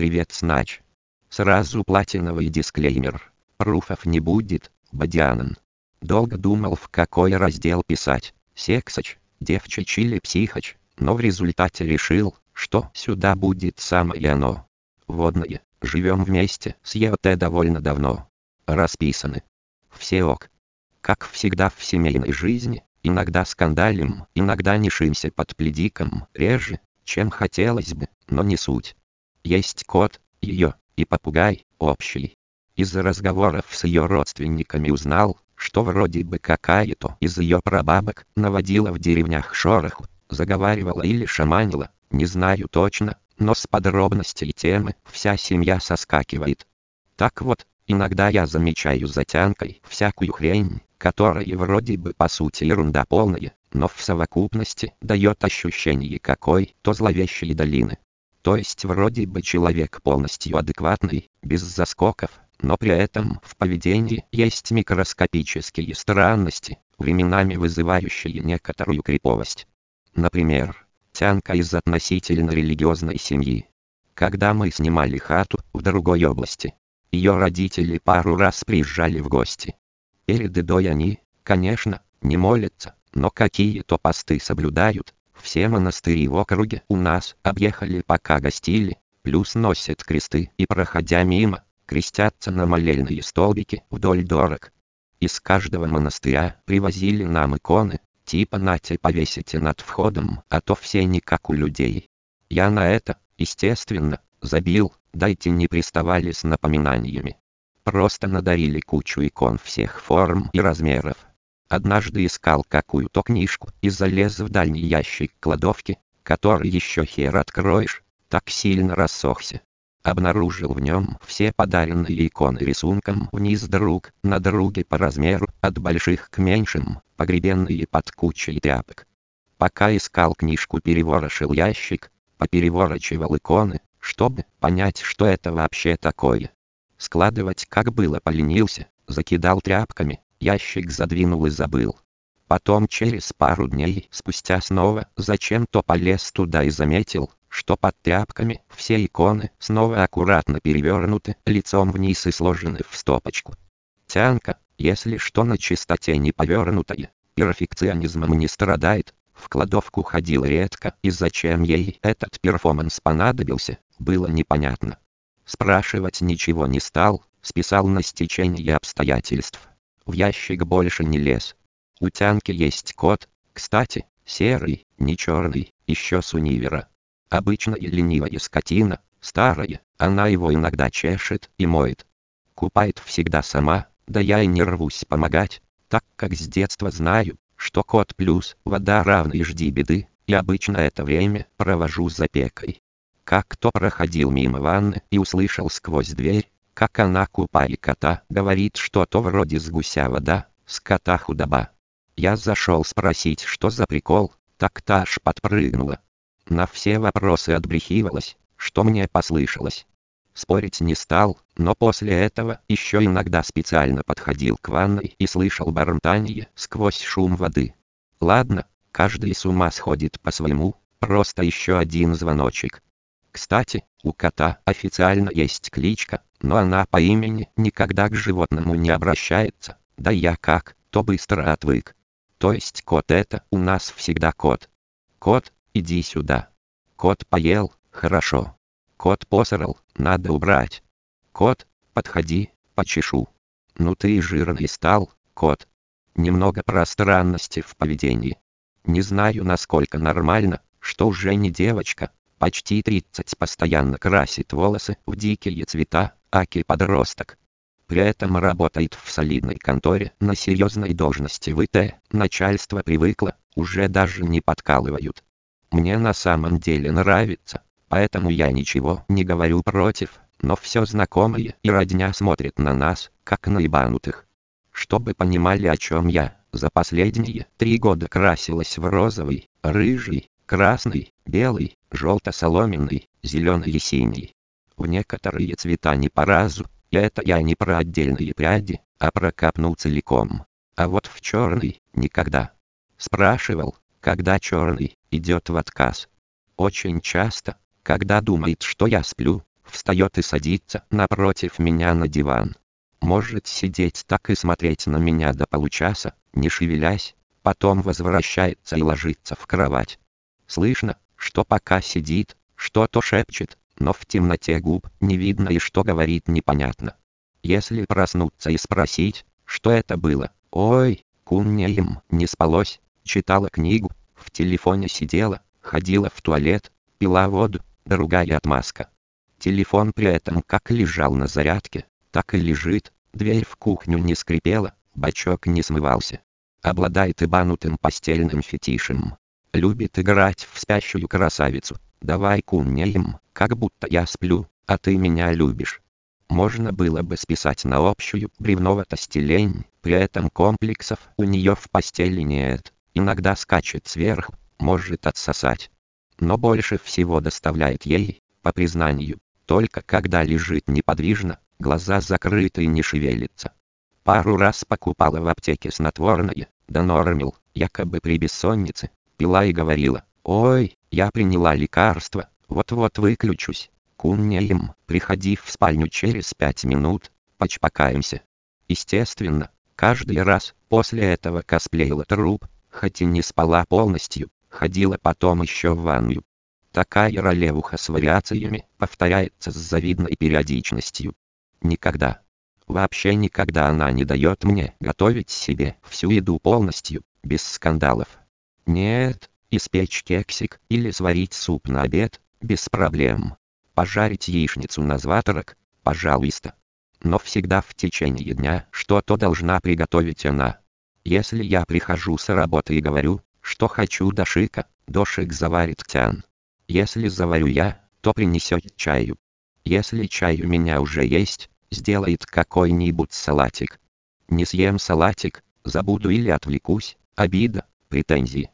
Привет, Снач. Сразу платиновый дисклеймер. Пруфов не будет, Бадианан. Долго думал в какой раздел писать. Сексач, девчач или психач, но в результате решил, что сюда будет самое оно. Водное, живем вместе с ЕОТ довольно давно. Расписаны. Все ок. Как всегда в семейной жизни, иногда скандалим, иногда нишимся под пледиком, реже, чем хотелось бы, но не суть. Есть кот, ее, и попугай, общий. Из-за разговоров с ее родственниками узнал, что вроде бы какая-то из ее прабабок наводила в деревнях шороху, заговаривала или шаманила, не знаю точно, но с подробностей темы вся семья соскакивает. Так вот, иногда я замечаю затянкой всякую хрень, которая вроде бы по сути ерунда полная, но в совокупности дает ощущение какой-то зловещей долины. То есть вроде бы человек полностью адекватный, без заскоков, но при этом в поведении есть микроскопические странности, временами вызывающие некоторую криповость. Например, Тянка из относительно религиозной семьи. Когда мы снимали хату в другой области, ее родители пару раз приезжали в гости. Перед едой они, конечно, не молятся, но какие-то посты соблюдают. Все монастыри в округе у нас объехали пока гостили, плюс носят кресты и проходя мимо, крестятся на молельные столбики вдоль дорог. Из каждого монастыря привозили нам иконы, Типа нате повесите над входом, а то все не как у людей. Я на это, естественно, забил, дайте не приставали с напоминаниями. Просто надарили кучу икон всех форм и размеров. Однажды искал какую-то книжку и залез в дальний ящик кладовки, который еще хер откроешь, так сильно рассохся. Обнаружил в нем все подаренные иконы рисунком вниз друг на друге по размеру, от больших к меньшим, погребенные под кучей тряпок. Пока искал книжку переворошил ящик, попереворачивал иконы, чтобы понять, что это вообще такое. Складывать как было поленился, закидал тряпками, ящик задвинул и забыл. Потом через пару дней спустя снова зачем-то полез туда и заметил, что под тряпками все иконы снова аккуратно перевернуты лицом вниз и сложены в стопочку. Тянка, если что на чистоте не повернутое, перфекционизмом не страдает, в кладовку ходил редко и зачем ей этот перформанс понадобился, было непонятно. Спрашивать ничего не стал, списал на стечение обстоятельств. В ящик больше не лез. У Тянки есть кот, кстати, серый, не черный, еще с универа. Обычная ленивая скотина, старая, она его иногда чешет и моет. Купает всегда сама, да я и не рвусь помогать, так как с детства знаю, что кот плюс вода равны жди беды, и обычно это время провожу за пекой. Как кто проходил мимо ванны и услышал сквозь дверь, как она купает кота, говорит что-то вроде с гуся вода, с кота худоба. Я зашел спросить, что за прикол, так та аж подпрыгнула. На все вопросы отбрехивалась, что мне послышалось. Спорить не стал, но после этого еще иногда специально подходил к ванной и слышал бормотание сквозь шум воды. Ладно, каждый с ума сходит по-своему, просто еще один звоночек. Кстати, у кота официально есть кличка, но она по имени никогда к животному не обращается, да я как, то быстро отвык. То есть кот это у нас всегда кот. Кот, иди сюда. Кот поел, хорошо. Кот посрал, надо убрать. Кот, подходи, почешу. Ну ты жирный стал, кот. Немного пространности в поведении. Не знаю насколько нормально, что уже не девочка, почти 30 постоянно красит волосы в дикие цвета, аки подросток. При этом работает в солидной конторе на серьезной должности в ИТ, начальство привыкло, уже даже не подкалывают. Мне на самом деле нравится, поэтому я ничего не говорю против, но все знакомые и родня смотрят на нас, как на ебанутых. Чтобы понимали о чем я, за последние три года красилась в розовый, рыжий, красный, белый, желто-соломенный, зеленый и синий. В некоторые цвета не по разу, и это я не про отдельные пряди, а про капну целиком. А вот в черный, никогда. Спрашивал, когда черный идет в отказ. Очень часто, когда думает, что я сплю, Встает и садится напротив меня на диван. Может сидеть так и смотреть на меня до получаса, не шевелясь, потом возвращается и ложится в кровать. Слышно, что пока сидит, что-то шепчет, но в темноте губ не видно и что говорит непонятно. Если проснуться и спросить, что это было, ой, куннеем не спалось, читала книгу, в телефоне сидела, ходила в туалет, пила воду, другая отмазка. Телефон при этом как лежал на зарядке, так и лежит, дверь в кухню не скрипела, бачок не смывался. Обладает ибанутым постельным фетишем. Любит играть в спящую красавицу. Давай куннеем, как будто я сплю, а ты меня любишь. Можно было бы списать на общую бревноватость лень, при этом комплексов у нее в постели нет. Иногда скачет сверху, может отсосать. Но больше всего доставляет ей, по признанию, только когда лежит неподвижно, глаза закрыты и не шевелится. Пару раз покупала в аптеке снотворное, да нормил, якобы при бессоннице, пила и говорила, «Ой, я приняла лекарство, вот-вот выключусь. Куннеем, приходи в спальню через пять минут, почпакаемся». Естественно, каждый раз после этого косплеила труп, хоть и не спала полностью, ходила потом еще в ванную. Такая ролевуха с вариациями повторяется с завидной периодичностью. Никогда, вообще никогда она не дает мне готовить себе всю еду полностью, без скандалов. Нет, испечь кексик или сварить суп на обед, без проблем. Пожарить яичницу на завтрак, пожалуйста. Но всегда в течение дня что-то должна приготовить она. Если я прихожу с работы и говорю, что хочу дошика, дошик заварит тян. Если заварю я, то принесет чаю. Если чай у меня уже есть, сделает какой-нибудь салатик. Не съем салатик, забуду или отвлекусь, обида, претензии.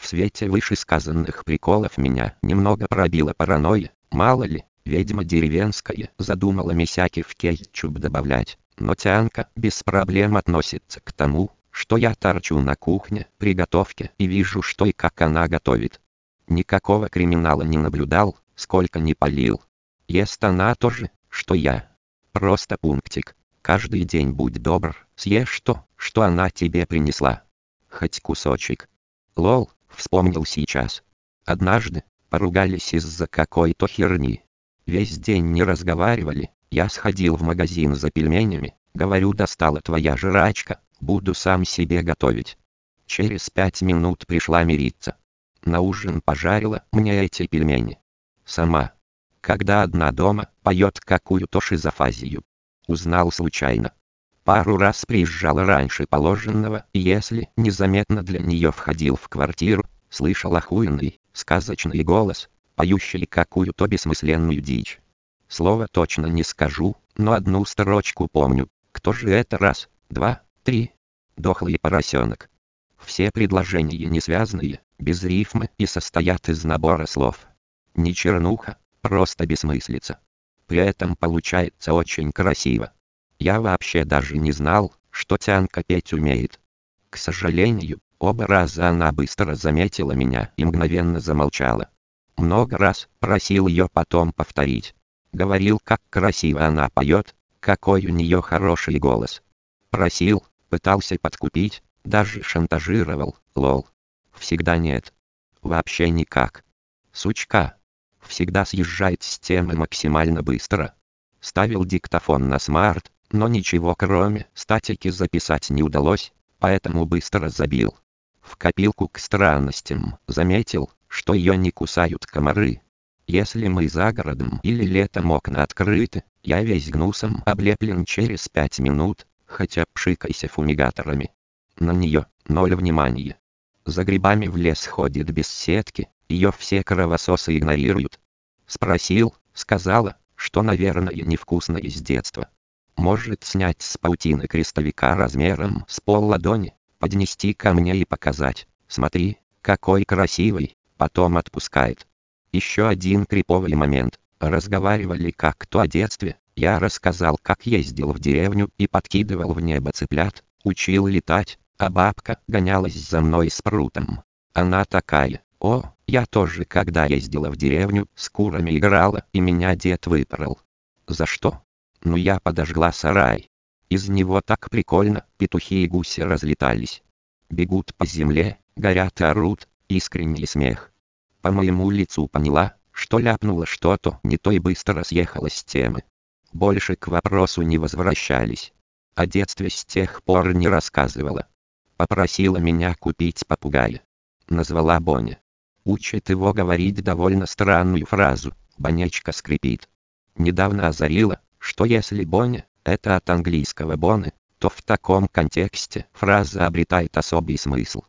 В свете вышесказанных приколов меня немного пробила паранойя, мало ли, ведьма деревенская задумала месяки в кетчуп добавлять, но тянка без проблем относится к тому, что я торчу на кухне, при готовке и вижу что и как она готовит. Никакого криминала не наблюдал, сколько не полил. Ест она тоже, что я. Просто пунктик. Каждый день будь добр, съешь то, что она тебе принесла. Хоть кусочек. Лол, вспомнил сейчас. Однажды, поругались из-за какой-то херни. Весь день не разговаривали, я сходил в магазин за пельменями, говорю достала твоя жрачка, буду сам себе готовить. Через пять минут пришла мириться. На ужин пожарила мне эти пельмени. Сама. Когда одна дома, поет какую-то шизофазию. Узнал случайно. Пару раз приезжала раньше положенного, и если незаметно для нее входил в квартиру, слышал охуенный, сказочный голос, поющий какую-то бессмысленную дичь. Слово точно не скажу, но одну строчку помню. Кто же это раз, два, три? Дохлый поросенок. Все предложения несвязные, без рифмы и состоят из набора слов. Не чернуха, просто бессмыслица. При этом получается очень красиво. Я вообще даже не знал, что Тянка петь умеет. К сожалению, оба раза она быстро заметила меня и мгновенно замолчала. Много раз просил ее потом повторить. Говорил, как красиво она поет, какой у нее хороший голос. Просил, пытался подкупить, даже шантажировал, лол. Всегда нет. Вообще никак. Сучка. Всегда съезжает с темы максимально быстро. Ставил диктофон на смарт, но ничего кроме статики записать не удалось, поэтому быстро забил. В копилку к странностям заметил, что ее не кусают комары. Если мы за городом или летом окна открыты, я весь гнусом облеплен через пять минут, хотя пшикайся фумигаторами. На нее ноль внимания. За грибами в лес ходит без сетки, ее все кровососы игнорируют. Спросил, сказала, что, наверное, невкусно из детства. Может снять с паутины крестовика размером с пол ладони, поднести ко мне и показать. Смотри, какой красивый, потом отпускает. Еще один криповый момент. Разговаривали как-то о детстве. Я рассказал, как ездил в деревню и подкидывал в небо цыплят, учил летать, а бабка гонялась за мной с прутом. Она такая, о, Я тоже, когда ездила в деревню, с курами играла, и меня дед выпорол. За что? Ну я подожгла сарай. Из него так прикольно, петухи и гуси разлетались. Бегут по земле, горят и орут, искренний смех. По моему лицу поняла, что ляпнула что-то не то и быстро съехала с темы. Больше к вопросу не возвращались. О детстве с тех пор не рассказывала. Попросила меня купить попугая. Назвала Боня. Учит его говорить довольно странную фразу «бонечка скрипит». Недавно озарила, что если Боня – это от английского боны, то в таком контексте фраза обретает особый смысл.